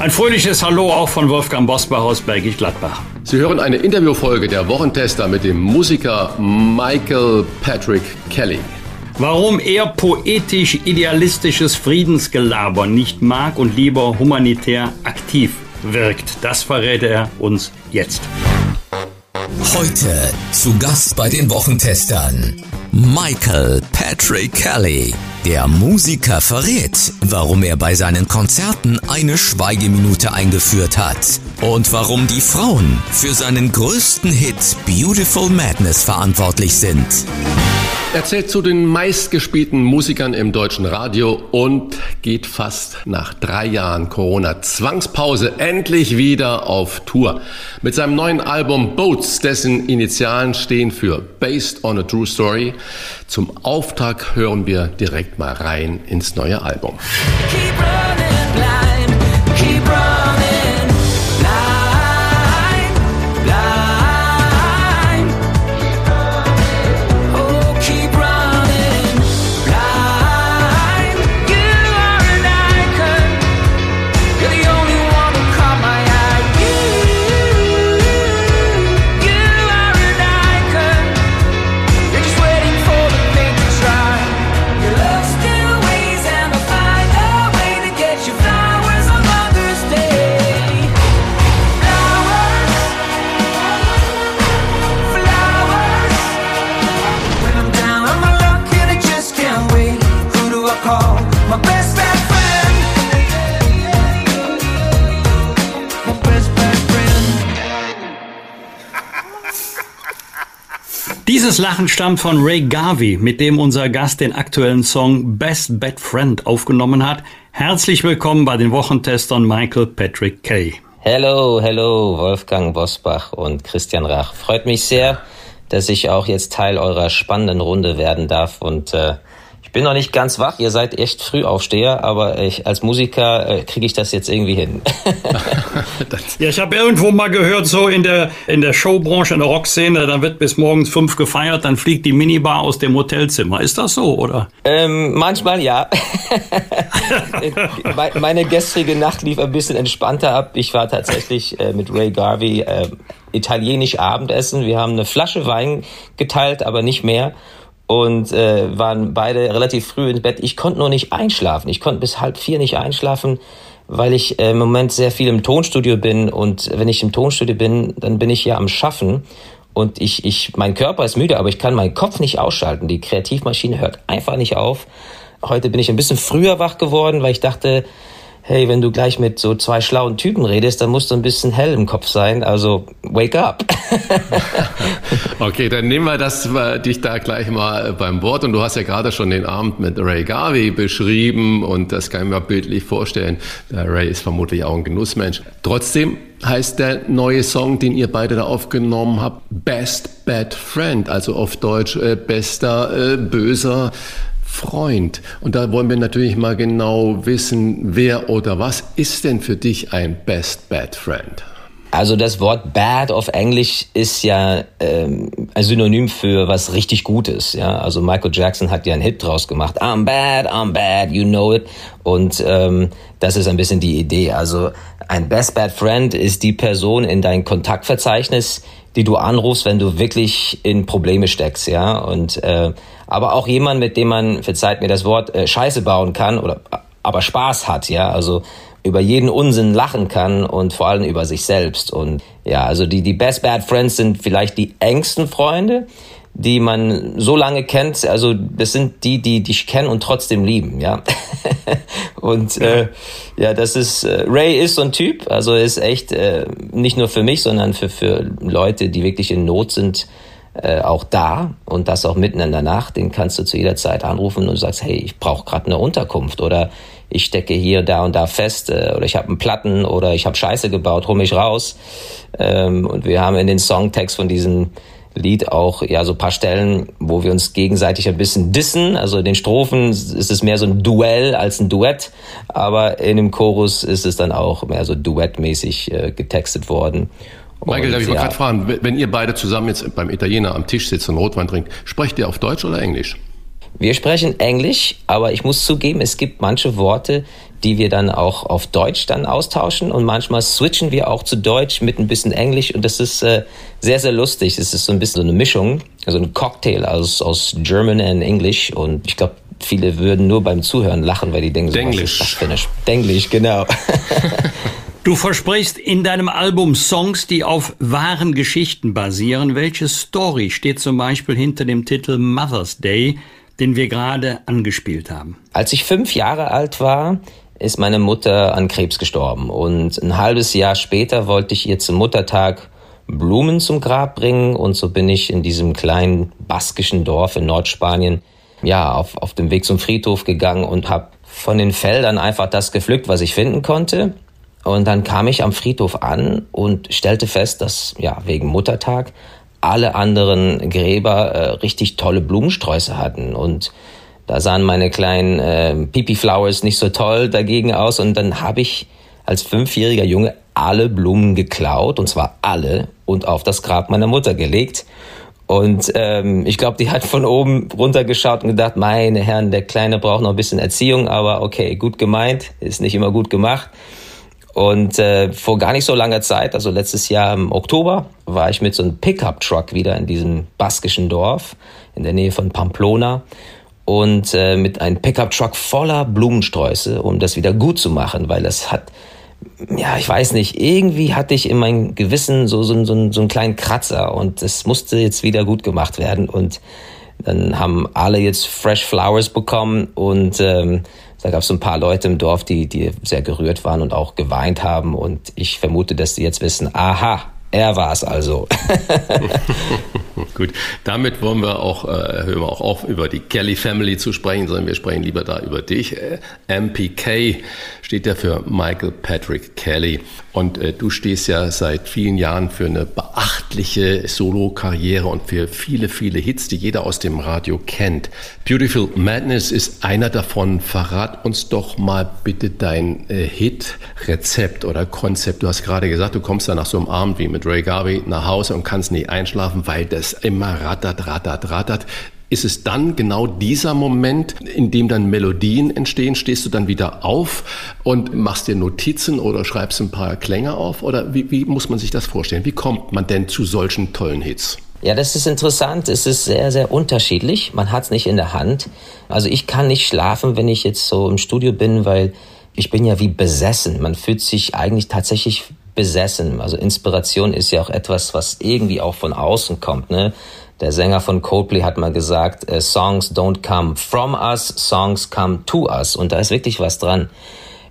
Ein fröhliches Hallo auch von Wolfgang Bosbach aus Bergisch Gladbach. Sie hören eine Interviewfolge der Wochentester mit dem Musiker Michael Patrick Kelly. Warum er poetisch idealistisches Friedensgelaber nicht mag und lieber humanitär aktiv wirkt, das verrät er uns jetzt. Heute zu Gast bei den Wochentestern Michael Patrick Kelly. Der Musiker verrät, warum er bei seinen Konzerten eine Schweigeminute eingeführt hat und warum die Frauen für seinen größten Hit Beautiful Madness verantwortlich sind. Er zählt zu den meistgespielten Musikern im deutschen Radio und geht fast nach drei Jahren Corona-Zwangspause endlich wieder auf Tour. Mit seinem neuen Album Boats, dessen Initialen stehen für Based on a True Story. Zum Auftakt hören wir direkt mal rein ins neue Album. Dieses Lachen stammt von Ray Garvey, mit dem unser Gast den aktuellen Song Best Bad Friend aufgenommen hat. Herzlich willkommen bei den Wochentestern Michael Patrick Kay. Hello, hello, Wolfgang Bosbach und Christian Rach. Freut mich sehr, dass ich auch jetzt Teil eurer spannenden Runde werden darf und äh, ich bin noch nicht ganz wach, ihr seid echt Frühaufsteher, aber ich, als Musiker äh, kriege ich das jetzt irgendwie hin. ja, ich habe irgendwo mal gehört, so in der, in der Showbranche, in der Rockszene, dann wird bis morgens fünf gefeiert, dann fliegt die Minibar aus dem Hotelzimmer. Ist das so, oder? Ähm, manchmal ja. Meine gestrige Nacht lief ein bisschen entspannter ab. Ich war tatsächlich äh, mit Ray Garvey äh, italienisch Abendessen. Wir haben eine Flasche Wein geteilt, aber nicht mehr und äh, waren beide relativ früh ins Bett. Ich konnte nur nicht einschlafen. Ich konnte bis halb vier nicht einschlafen, weil ich äh, im Moment sehr viel im Tonstudio bin und wenn ich im Tonstudio bin, dann bin ich ja am Schaffen und ich, ich, mein Körper ist müde, aber ich kann meinen Kopf nicht ausschalten. Die Kreativmaschine hört einfach nicht auf. Heute bin ich ein bisschen früher wach geworden, weil ich dachte, hey, wenn du gleich mit so zwei schlauen Typen redest, dann musst du ein bisschen hell im Kopf sein. Also wake up. okay, dann nehmen wir das dich da gleich mal beim Wort. Und du hast ja gerade schon den Abend mit Ray Garvey beschrieben und das kann ich mir bildlich vorstellen. Der Ray ist vermutlich auch ein Genussmensch. Trotzdem heißt der neue Song, den ihr beide da aufgenommen habt, Best Bad Friend, also auf Deutsch äh, bester äh, böser Freund. Und da wollen wir natürlich mal genau wissen, wer oder was ist denn für dich ein Best Bad Friend? Also das Wort bad auf Englisch ist ja ähm, ein Synonym für was richtig Gutes. Ja, also Michael Jackson hat ja einen Hit draus gemacht. I'm bad, I'm bad, you know it. Und ähm, das ist ein bisschen die Idee. Also ein Best Bad Friend ist die Person in dein Kontaktverzeichnis, die du anrufst, wenn du wirklich in Probleme steckst. Ja, und äh, aber auch jemand, mit dem man, verzeiht mir das Wort, äh, Scheiße bauen kann oder aber Spaß hat, ja, also über jeden Unsinn lachen kann und vor allem über sich selbst. Und ja, also die, die Best Bad Friends sind vielleicht die engsten Freunde, die man so lange kennt. Also das sind die, die dich kennen und trotzdem lieben, ja. und ja. Äh, ja, das ist äh, Ray ist so ein Typ, also ist echt äh, nicht nur für mich, sondern für für Leute, die wirklich in Not sind äh, auch da und das auch mitten in der Nacht, den kannst du zu jeder Zeit anrufen und sagst, hey, ich brauche gerade eine Unterkunft oder ich stecke hier, da und da fest äh, oder ich habe einen Platten oder ich habe Scheiße gebaut, hol mich raus. Ähm, und wir haben in den Songtext von diesem Lied auch ja so paar Stellen, wo wir uns gegenseitig ein bisschen dissen. Also in den Strophen ist es mehr so ein Duell als ein Duett, aber in dem Chorus ist es dann auch mehr so duettmäßig äh, getextet worden. Michael, darf ich ja. mal gerade fragen, wenn ihr beide zusammen jetzt beim Italiener am Tisch sitzt und Rotwein trinkt, sprecht ihr auf Deutsch oder Englisch? Wir sprechen Englisch, aber ich muss zugeben, es gibt manche Worte, die wir dann auch auf Deutsch dann austauschen und manchmal switchen wir auch zu Deutsch mit ein bisschen Englisch und das ist äh, sehr, sehr lustig. Es ist so ein bisschen so eine Mischung, also ein Cocktail aus, aus German und Englisch und ich glaube, viele würden nur beim Zuhören lachen, weil die denken, Denglisch. so, was ist das Denglisch, genau. Du versprichst in deinem Album Songs, die auf wahren Geschichten basieren. Welche Story steht zum Beispiel hinter dem Titel Mother's Day? den wir gerade angespielt haben. Als ich fünf Jahre alt war, ist meine Mutter an Krebs gestorben. Und ein halbes Jahr später wollte ich ihr zum Muttertag Blumen zum Grab bringen. Und so bin ich in diesem kleinen baskischen Dorf in Nordspanien ja, auf, auf dem Weg zum Friedhof gegangen und habe von den Feldern einfach das gepflückt, was ich finden konnte. Und dann kam ich am Friedhof an und stellte fest, dass ja wegen Muttertag alle anderen Gräber äh, richtig tolle Blumensträuße hatten. Und da sahen meine kleinen äh, Pipi Flowers nicht so toll dagegen aus. Und dann habe ich als fünfjähriger Junge alle Blumen geklaut und zwar alle und auf das Grab meiner Mutter gelegt. Und ähm, ich glaube, die hat von oben runtergeschaut und gedacht, meine Herren, der Kleine braucht noch ein bisschen Erziehung, aber okay, gut gemeint, ist nicht immer gut gemacht. Und äh, vor gar nicht so langer Zeit, also letztes Jahr im Oktober, war ich mit so einem Pickup-Truck wieder in diesem baskischen Dorf in der Nähe von Pamplona und äh, mit einem Pickup-Truck voller Blumensträuße, um das wieder gut zu machen, weil das hat, ja, ich weiß nicht, irgendwie hatte ich in meinem Gewissen so, so, so, so einen kleinen Kratzer und es musste jetzt wieder gut gemacht werden und dann haben alle jetzt Fresh Flowers bekommen und ähm, da gab es ein paar Leute im Dorf, die, die sehr gerührt waren und auch geweint haben. Und ich vermute, dass die jetzt wissen, aha, er war es also. Gut, damit wollen wir auch, äh, hören wir auch auf, über die Kelly Family zu sprechen, sondern wir sprechen lieber da über dich. Äh, MPK steht ja für Michael Patrick Kelly. Und äh, du stehst ja seit vielen Jahren für eine beachtliche Solo-Karriere und für viele, viele Hits, die jeder aus dem Radio kennt. Beautiful Madness ist einer davon. Verrat uns doch mal bitte dein äh, Hit-Rezept oder Konzept. Du hast gerade gesagt, du kommst da nach so einem Abend wie mit Ray Garvey nach Hause und kannst nicht einschlafen, weil das immer rattert, rattert, rattert. Ist es dann genau dieser Moment, in dem dann Melodien entstehen? Stehst du dann wieder auf und machst dir Notizen oder schreibst ein paar Klänge auf? Oder wie, wie muss man sich das vorstellen? Wie kommt man denn zu solchen tollen Hits? Ja, das ist interessant. Es ist sehr, sehr unterschiedlich. Man hat es nicht in der Hand. Also ich kann nicht schlafen, wenn ich jetzt so im Studio bin, weil ich bin ja wie besessen. Man fühlt sich eigentlich tatsächlich besessen. Also Inspiration ist ja auch etwas, was irgendwie auch von außen kommt. Ne? Der Sänger von Coldplay hat mal gesagt, äh, Songs don't come from us, Songs come to us. Und da ist wirklich was dran.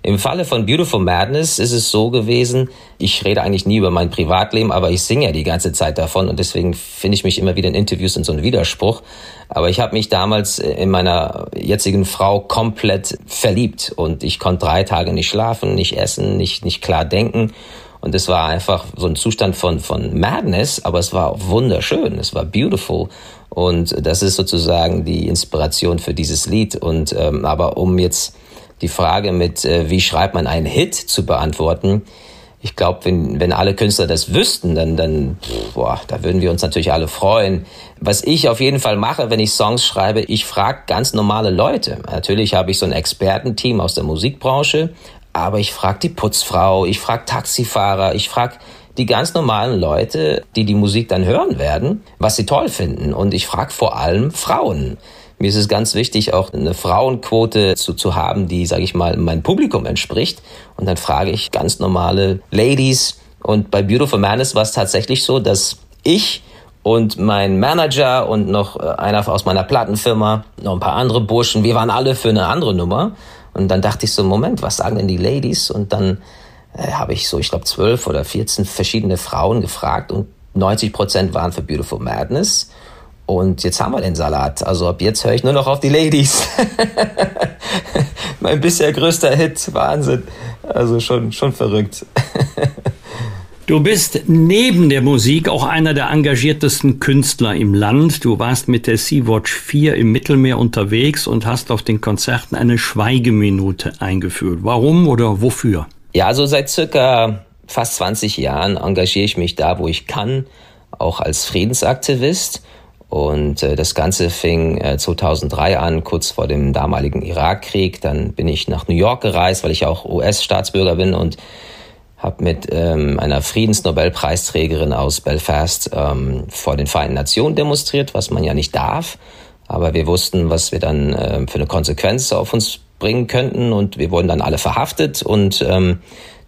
Im Falle von Beautiful Madness ist es so gewesen, ich rede eigentlich nie über mein Privatleben, aber ich singe ja die ganze Zeit davon und deswegen finde ich mich immer wieder in Interviews in so einem Widerspruch. Aber ich habe mich damals äh, in meiner jetzigen Frau komplett verliebt und ich konnte drei Tage nicht schlafen, nicht essen, nicht, nicht klar denken. Und es war einfach so ein Zustand von, von Madness, aber es war wunderschön, es war beautiful. Und das ist sozusagen die Inspiration für dieses Lied. Und ähm, aber um jetzt die Frage mit, äh, wie schreibt man einen Hit zu beantworten, ich glaube, wenn, wenn alle Künstler das wüssten, dann, dann boah, da würden wir uns natürlich alle freuen. Was ich auf jeden Fall mache, wenn ich Songs schreibe, ich frage ganz normale Leute. Natürlich habe ich so ein Expertenteam aus der Musikbranche, aber ich frage die Putzfrau, ich frage Taxifahrer, ich frage die ganz normalen Leute, die die Musik dann hören werden, was sie toll finden. Und ich frage vor allem Frauen. Mir ist es ganz wichtig, auch eine Frauenquote zu, zu haben, die, sage ich mal, meinem Publikum entspricht. Und dann frage ich ganz normale Ladies. Und bei Beautiful Madness war es tatsächlich so, dass ich und mein Manager und noch äh, einer aus meiner Plattenfirma, noch ein paar andere Burschen, wir waren alle für eine andere Nummer. Und dann dachte ich so, Moment, was sagen denn die Ladies? Und dann äh, habe ich so, ich glaube, zwölf oder vierzehn verschiedene Frauen gefragt und 90 Prozent waren für Beautiful Madness. Und jetzt haben wir den Salat. Also ab jetzt höre ich nur noch auf die Ladies. mein bisher größter Hit. Wahnsinn. Also schon, schon verrückt. Du bist neben der Musik auch einer der engagiertesten Künstler im Land. Du warst mit der Sea-Watch 4 im Mittelmeer unterwegs und hast auf den Konzerten eine Schweigeminute eingeführt. Warum oder wofür? Ja, also seit circa fast 20 Jahren engagiere ich mich da, wo ich kann, auch als Friedensaktivist. Und äh, das Ganze fing äh, 2003 an, kurz vor dem damaligen Irakkrieg. Dann bin ich nach New York gereist, weil ich auch US-Staatsbürger bin und habe mit ähm, einer Friedensnobelpreisträgerin aus Belfast ähm, vor den Vereinten Nationen demonstriert, was man ja nicht darf. Aber wir wussten, was wir dann äh, für eine Konsequenz auf uns bringen könnten und wir wurden dann alle verhaftet und ähm,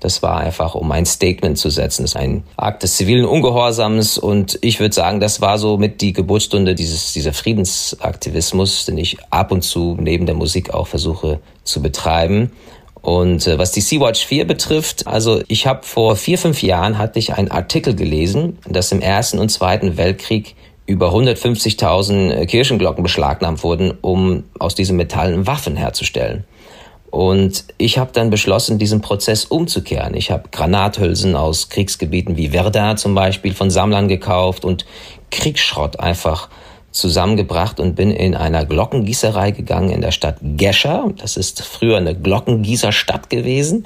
das war einfach, um ein Statement zu setzen. Das ist ein Akt des zivilen Ungehorsams und ich würde sagen, das war so mit die Geburtsstunde dieses, dieser Friedensaktivismus, den ich ab und zu neben der Musik auch versuche zu betreiben. Und äh, was die Sea-Watch 4 betrifft, also ich habe vor vier, fünf Jahren hatte ich einen Artikel gelesen, dass im Ersten und Zweiten Weltkrieg über 150.000 äh, Kirchenglocken beschlagnahmt wurden, um aus diesen Metallen Waffen herzustellen. Und ich habe dann beschlossen, diesen Prozess umzukehren. Ich habe Granathülsen aus Kriegsgebieten wie Verda zum Beispiel von Sammlern gekauft und Kriegsschrott einfach zusammengebracht und bin in einer Glockengießerei gegangen in der Stadt Gescher. Das ist früher eine Glockengießerstadt gewesen.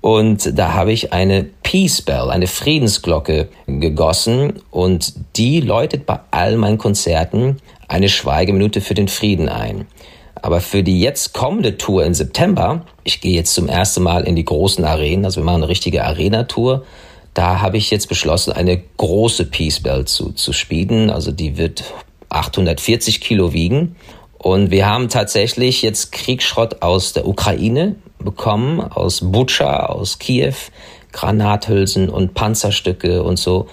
Und da habe ich eine Peace Bell, eine Friedensglocke gegossen und die läutet bei all meinen Konzerten eine Schweigeminute für den Frieden ein. Aber für die jetzt kommende Tour im September, ich gehe jetzt zum ersten Mal in die großen Arenen, also wir machen eine richtige Arena-Tour, da habe ich jetzt beschlossen, eine große Peace Bell zu, zu spielen. Also die wird 840 Kilo wiegen. Und wir haben tatsächlich jetzt Kriegsschrott aus der Ukraine bekommen, aus Butscha, aus Kiew, Granathülsen und Panzerstücke und so.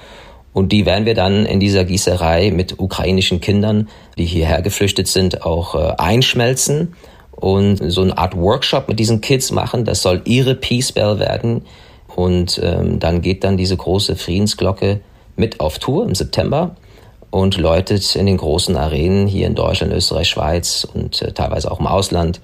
Und die werden wir dann in dieser Gießerei mit ukrainischen Kindern, die hierher geflüchtet sind, auch äh, einschmelzen und so eine Art Workshop mit diesen Kids machen. Das soll ihre Peace Bell werden. Und ähm, dann geht dann diese große Friedensglocke mit auf Tour im September und läutet in den großen Arenen hier in Deutschland, Österreich, Schweiz und äh, teilweise auch im Ausland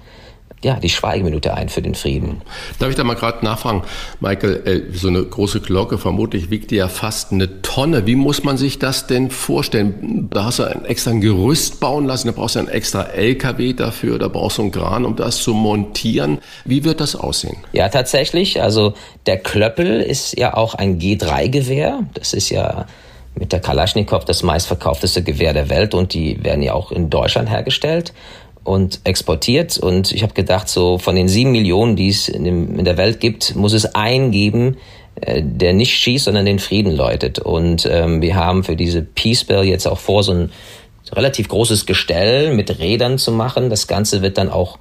ja, die Schweigeminute ein für den Frieden. Darf ich da mal gerade nachfragen, Michael, äh, so eine große Glocke vermutlich wiegt ja fast eine Tonne. Wie muss man sich das denn vorstellen? Da hast du ein extra ein Gerüst bauen lassen, da brauchst du ein extra LKW dafür, da brauchst du einen Kran, um das zu montieren. Wie wird das aussehen? Ja, tatsächlich. Also der Klöppel ist ja auch ein G3-Gewehr. Das ist ja mit der Kalaschnikow das meistverkaufteste Gewehr der Welt und die werden ja auch in Deutschland hergestellt und exportiert. Und ich habe gedacht, so von den sieben Millionen, die es in, dem, in der Welt gibt, muss es einen geben, äh, der nicht schießt, sondern den Frieden läutet. Und ähm, wir haben für diese Peace Bell jetzt auch vor, so ein relativ großes Gestell mit Rädern zu machen. Das Ganze wird dann auch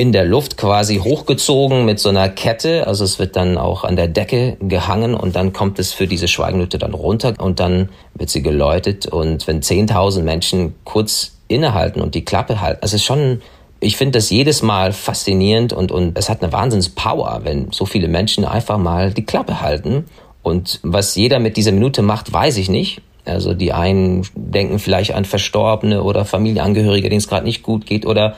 in der Luft quasi hochgezogen mit so einer Kette. Also es wird dann auch an der Decke gehangen und dann kommt es für diese Schweigenhütte dann runter und dann wird sie geläutet. Und wenn 10.000 Menschen kurz innehalten und die Klappe halten, also es ist schon, ich finde das jedes Mal faszinierend und, und es hat eine Wahnsinnspower, wenn so viele Menschen einfach mal die Klappe halten. Und was jeder mit dieser Minute macht, weiß ich nicht. Also die einen denken vielleicht an Verstorbene oder Familienangehörige, denen es gerade nicht gut geht oder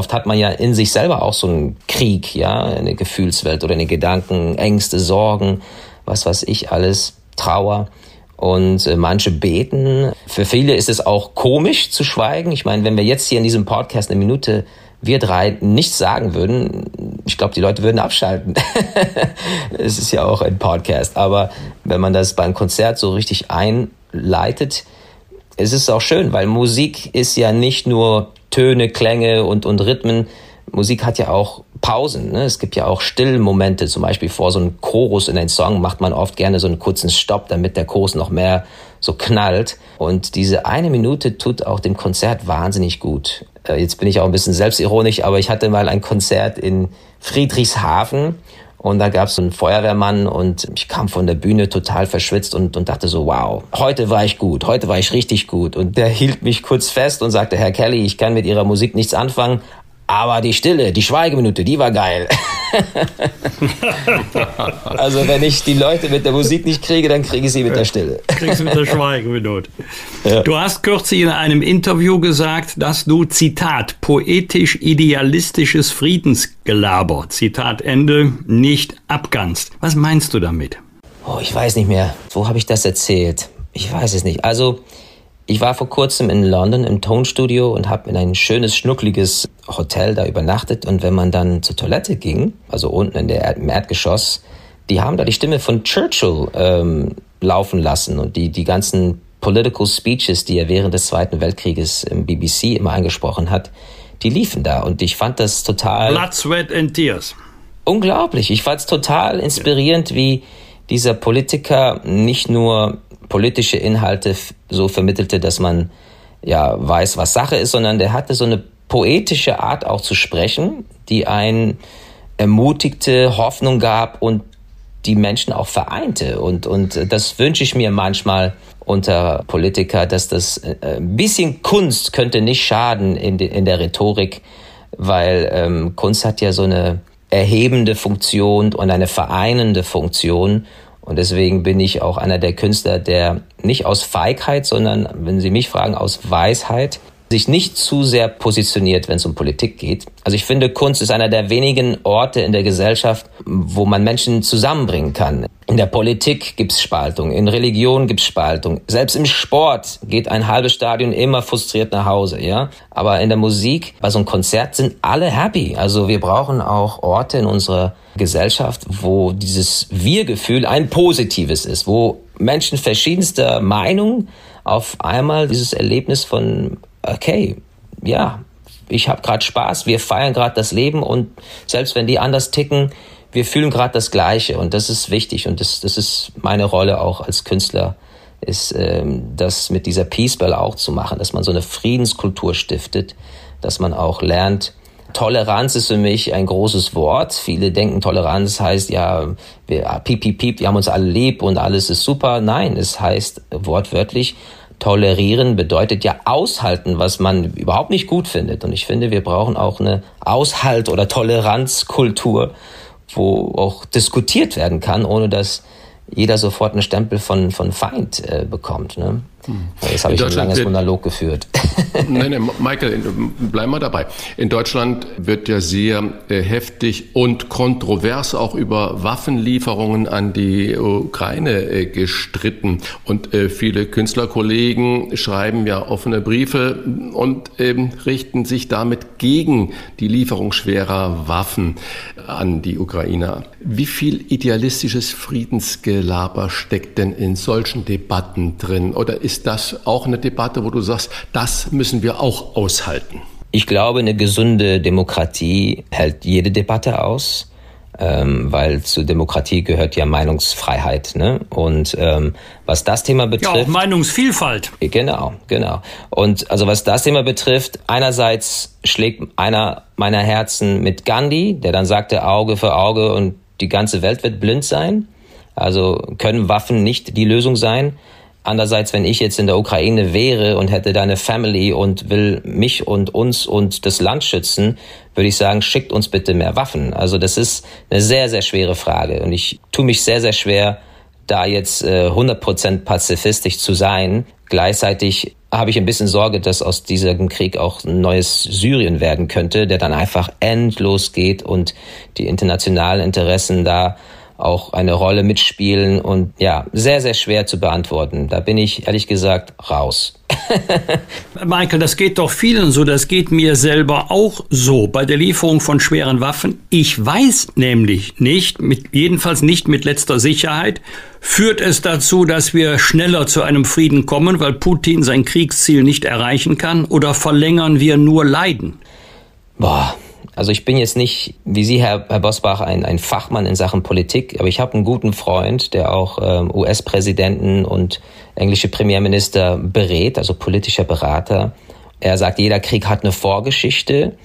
Oft hat man ja in sich selber auch so einen Krieg, ja, eine Gefühlswelt oder eine Gedanken, Ängste, Sorgen, was weiß ich alles, Trauer. Und äh, manche beten. Für viele ist es auch komisch zu schweigen. Ich meine, wenn wir jetzt hier in diesem Podcast eine Minute wir drei nichts sagen würden, ich glaube, die Leute würden abschalten. es ist ja auch ein Podcast. Aber wenn man das beim Konzert so richtig einleitet, es ist auch schön, weil Musik ist ja nicht nur Töne, Klänge und, und Rhythmen. Musik hat ja auch Pausen. Ne? Es gibt ja auch Stillmomente. Zum Beispiel vor so einem Chorus in einem Song macht man oft gerne so einen kurzen Stopp, damit der Chorus noch mehr so knallt. Und diese eine Minute tut auch dem Konzert wahnsinnig gut. Äh, jetzt bin ich auch ein bisschen selbstironisch, aber ich hatte mal ein Konzert in Friedrichshafen und da gab es einen Feuerwehrmann und ich kam von der Bühne total verschwitzt und, und dachte so, wow, heute war ich gut, heute war ich richtig gut. Und der hielt mich kurz fest und sagte, Herr Kelly, ich kann mit Ihrer Musik nichts anfangen, aber die Stille, die Schweigeminute, die war geil. also wenn ich die Leute mit der Musik nicht kriege, dann kriege ich sie mit der Stille. Kriegst du mit der Schweigeminute. Ja. Du hast kürzlich in einem Interview gesagt, dass du, Zitat, poetisch-idealistisches Friedensgelaber, Zitat Ende, nicht abgannst. Was meinst du damit? Oh, ich weiß nicht mehr. Wo habe ich das erzählt? Ich weiß es nicht. Also, ich war vor kurzem in London im Tonstudio und habe in ein schönes, schnuckliges Hotel da übernachtet. Und wenn man dann zur Toilette ging, also unten in der, im Erdgeschoss, die haben da die Stimme von Churchill ähm, laufen lassen und die, die ganzen Political Speeches, die er während des Zweiten Weltkrieges im BBC immer eingesprochen hat, die liefen da. Und ich fand das total. Blood, Sweat and Tears. Unglaublich. Ich fand es total inspirierend, wie dieser Politiker nicht nur politische Inhalte so vermittelte, dass man ja weiß, was Sache ist, sondern der hatte so eine poetische Art auch zu sprechen, die einen ermutigte, Hoffnung gab und die Menschen auch vereinte. Und, und das wünsche ich mir manchmal unter Politiker, dass das äh, ein bisschen Kunst könnte nicht schaden in, de, in der Rhetorik, weil ähm, Kunst hat ja so eine erhebende Funktion und eine vereinende Funktion. Und deswegen bin ich auch einer der Künstler, der nicht aus Feigheit, sondern, wenn Sie mich fragen, aus Weisheit sich nicht zu sehr positioniert, wenn es um Politik geht. Also ich finde, Kunst ist einer der wenigen Orte in der Gesellschaft, wo man Menschen zusammenbringen kann. In der Politik gibt's Spaltung, in Religion gibt's Spaltung. Selbst im Sport geht ein halbes Stadion immer frustriert nach Hause, ja. Aber in der Musik, bei so einem Konzert sind alle happy. Also wir brauchen auch Orte in unserer Gesellschaft, wo dieses Wir-Gefühl ein positives ist, wo Menschen verschiedenster Meinung auf einmal dieses Erlebnis von okay, ja, ich habe gerade Spaß, wir feiern gerade das Leben und selbst wenn die anders ticken, wir fühlen gerade das Gleiche und das ist wichtig und das, das ist meine Rolle auch als Künstler, ist ähm, das mit dieser Peace Bell auch zu machen, dass man so eine Friedenskultur stiftet, dass man auch lernt, Toleranz ist für mich ein großes Wort. Viele denken, Toleranz heißt ja, wir, piep, piep, piep, wir haben uns alle lieb und alles ist super. Nein, es heißt wortwörtlich, Tolerieren bedeutet ja aushalten, was man überhaupt nicht gut findet. Und ich finde, wir brauchen auch eine Aushalt- oder Toleranzkultur, wo auch diskutiert werden kann, ohne dass jeder sofort einen Stempel von, von Feind äh, bekommt. Ne? Jetzt habe ich ein langes Monolog geführt. Nein, nein, Michael, bleib mal dabei. In Deutschland wird ja sehr äh, heftig und kontrovers auch über Waffenlieferungen an die Ukraine äh, gestritten. Und äh, viele Künstlerkollegen schreiben ja offene Briefe und ähm, richten sich damit gegen die Lieferung schwerer Waffen an die Ukrainer. Wie viel idealistisches Friedensgelaber steckt denn in solchen Debatten drin? Oder ist das auch eine Debatte, wo du sagst, das müssen wir auch aushalten? Ich glaube, eine gesunde Demokratie hält jede Debatte aus. Ähm, weil zur Demokratie gehört ja Meinungsfreiheit. Ne? Und ähm, was das Thema betrifft. Ja, auch Meinungsvielfalt. Genau, genau. Und also was das Thema betrifft, einerseits schlägt einer meiner Herzen mit Gandhi, der dann sagte Auge für Auge und die ganze Welt wird blind sein. Also können Waffen nicht die Lösung sein. Andererseits, wenn ich jetzt in der Ukraine wäre und hätte deine Family und will mich und uns und das Land schützen, würde ich sagen, schickt uns bitte mehr Waffen. Also das ist eine sehr, sehr schwere Frage. Und ich tue mich sehr, sehr schwer, da jetzt äh, 100% pazifistisch zu sein. Gleichzeitig habe ich ein bisschen Sorge, dass aus diesem Krieg auch ein neues Syrien werden könnte, der dann einfach endlos geht und die internationalen Interessen da auch eine Rolle mitspielen und ja, sehr, sehr schwer zu beantworten. Da bin ich ehrlich gesagt raus. Michael, das geht doch vielen so, das geht mir selber auch so bei der Lieferung von schweren Waffen. Ich weiß nämlich nicht, mit, jedenfalls nicht mit letzter Sicherheit, führt es dazu, dass wir schneller zu einem Frieden kommen, weil Putin sein Kriegsziel nicht erreichen kann, oder verlängern wir nur Leiden? Boah, also ich bin jetzt nicht, wie Sie, Herr, Herr Bosbach, ein, ein Fachmann in Sachen Politik, aber ich habe einen guten Freund, der auch ähm, US-Präsidenten und englische Premierminister berät, also politischer Berater. Er sagt, jeder Krieg hat eine Vorgeschichte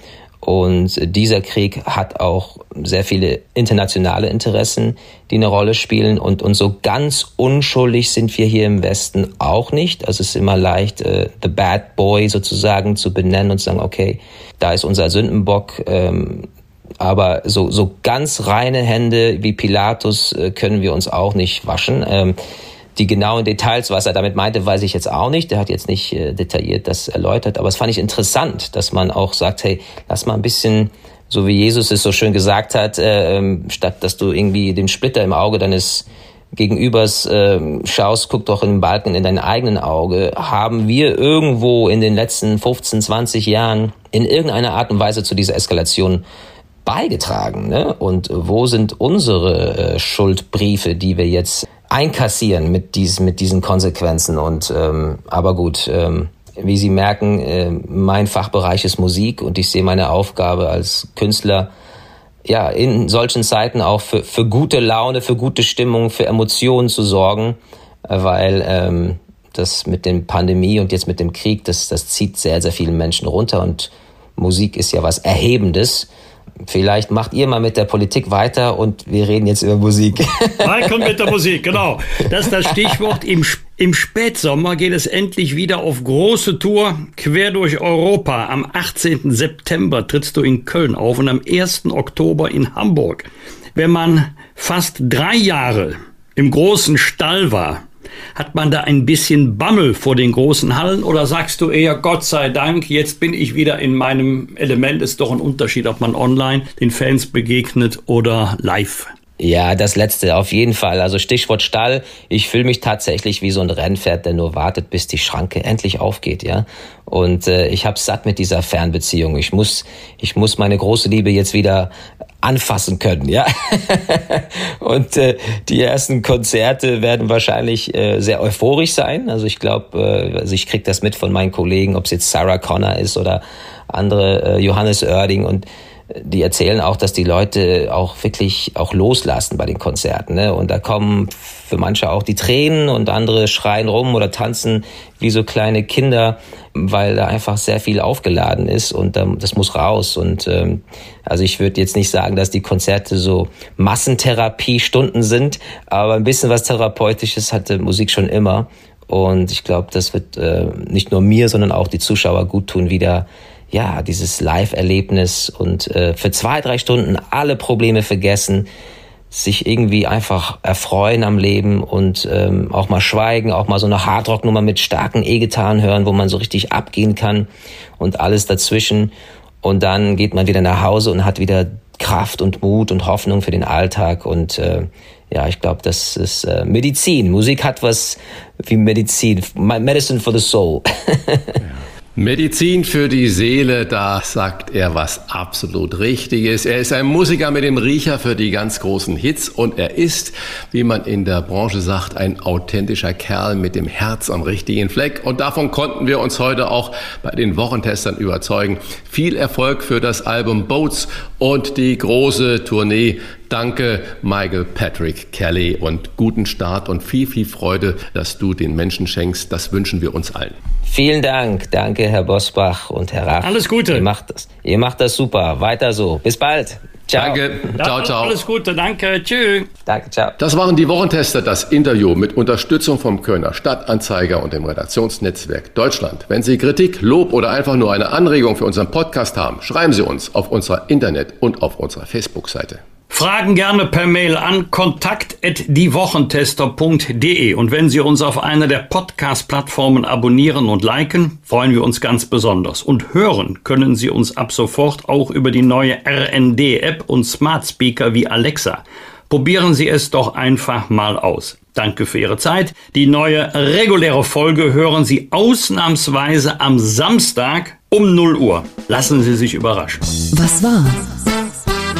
Und dieser Krieg hat auch sehr viele internationale Interessen, die eine Rolle spielen. Und, und so ganz unschuldig sind wir hier im Westen auch nicht. Also es ist immer leicht, äh, the bad boy sozusagen zu benennen und zu sagen, okay, da ist unser Sündenbock. Ähm, aber so, so ganz reine Hände wie Pilatus äh, können wir uns auch nicht waschen. Ähm, die genauen Details, was er damit meinte, weiß ich jetzt auch nicht. Der hat jetzt nicht äh, detailliert das erläutert, aber es fand ich interessant, dass man auch sagt, hey, lass mal ein bisschen, so wie Jesus es so schön gesagt hat, äh, ähm, statt dass du irgendwie den Splitter im Auge deines Gegenübers äh, schaust, guck doch in den Balken in dein eigenen Auge. Haben wir irgendwo in den letzten 15, 20 Jahren in irgendeiner Art und Weise zu dieser Eskalation beigetragen? Ne? Und wo sind unsere äh, Schuldbriefe, die wir jetzt einkassieren mit, dies, mit diesen Konsequenzen. Und ähm, aber gut, ähm, wie Sie merken, äh, mein Fachbereich ist Musik und ich sehe meine Aufgabe als Künstler ja in solchen Zeiten auch für, für gute Laune, für gute Stimmung, für Emotionen zu sorgen, weil ähm, das mit dem Pandemie und jetzt mit dem Krieg, das, das zieht sehr, sehr viele Menschen runter und Musik ist ja was Erhebendes. Vielleicht macht ihr mal mit der Politik weiter und wir reden jetzt über Musik. Michael mit der Musik, genau. Das ist das Stichwort. Im, Im Spätsommer geht es endlich wieder auf große Tour quer durch Europa. Am 18. September trittst du in Köln auf und am 1. Oktober in Hamburg. Wenn man fast drei Jahre im großen Stall war, hat man da ein bisschen Bammel vor den großen Hallen oder sagst du eher, Gott sei Dank, jetzt bin ich wieder in meinem Element? Ist doch ein Unterschied, ob man online den Fans begegnet oder live. Ja, das letzte auf jeden Fall. Also Stichwort Stall. Ich fühle mich tatsächlich wie so ein Rennpferd, der nur wartet, bis die Schranke endlich aufgeht, ja. Und äh, ich habe satt mit dieser Fernbeziehung. Ich muss, ich muss meine große Liebe jetzt wieder anfassen können, ja. und äh, die ersten Konzerte werden wahrscheinlich äh, sehr euphorisch sein. Also ich glaube, äh, also ich krieg das mit von meinen Kollegen, ob es jetzt Sarah Connor ist oder andere äh, Johannes Oerding und die erzählen auch, dass die Leute auch wirklich auch loslassen bei den Konzerten. Ne? Und da kommen für manche auch die Tränen und andere schreien rum oder tanzen wie so kleine Kinder, weil da einfach sehr viel aufgeladen ist und das muss raus. Und ähm, also ich würde jetzt nicht sagen, dass die Konzerte so Massentherapiestunden sind, aber ein bisschen was Therapeutisches hatte Musik schon immer. Und ich glaube, das wird äh, nicht nur mir, sondern auch die Zuschauer gut tun, wieder ja, dieses Live-Erlebnis und äh, für zwei, drei Stunden alle Probleme vergessen, sich irgendwie einfach erfreuen am Leben und ähm, auch mal schweigen, auch mal so eine Hardrock-Nummer mit starken E-Gitarren hören, wo man so richtig abgehen kann und alles dazwischen. Und dann geht man wieder nach Hause und hat wieder Kraft und Mut und Hoffnung für den Alltag. Und äh, ja, ich glaube, das ist äh, Medizin. Musik hat was wie Medizin. Medicine for the soul. ja. Medizin für die Seele, da sagt er was absolut Richtiges. Er ist ein Musiker mit dem Riecher für die ganz großen Hits und er ist, wie man in der Branche sagt, ein authentischer Kerl mit dem Herz am richtigen Fleck. Und davon konnten wir uns heute auch bei den Wochentestern überzeugen. Viel Erfolg für das Album Boats und die große Tournee Danke, Michael Patrick Kelly und guten Start und viel, viel Freude, dass du den Menschen schenkst. Das wünschen wir uns allen. Vielen Dank. Danke, Herr Bosbach und Herr Raff. Alles Gute. Ihr macht das. Ihr macht das super. Weiter so. Bis bald. Ciao. Danke. Ciao, ciao. Alles Gute. Danke. Tschüss. Danke. Ciao. Das waren die Wochentester, das Interview mit Unterstützung vom Kölner Stadtanzeiger und dem Redaktionsnetzwerk Deutschland. Wenn Sie Kritik, Lob oder einfach nur eine Anregung für unseren Podcast haben, schreiben Sie uns auf unserer Internet- und auf unserer Facebook-Seite. Fragen gerne per Mail an kontakt@diewochentester.de und wenn Sie uns auf einer der Podcast-Plattformen abonnieren und liken, freuen wir uns ganz besonders. Und hören können Sie uns ab sofort auch über die neue RND-App und Smart Speaker wie Alexa. Probieren Sie es doch einfach mal aus. Danke für Ihre Zeit. Die neue reguläre Folge hören Sie ausnahmsweise am Samstag um 0 Uhr. Lassen Sie sich überraschen. Was war?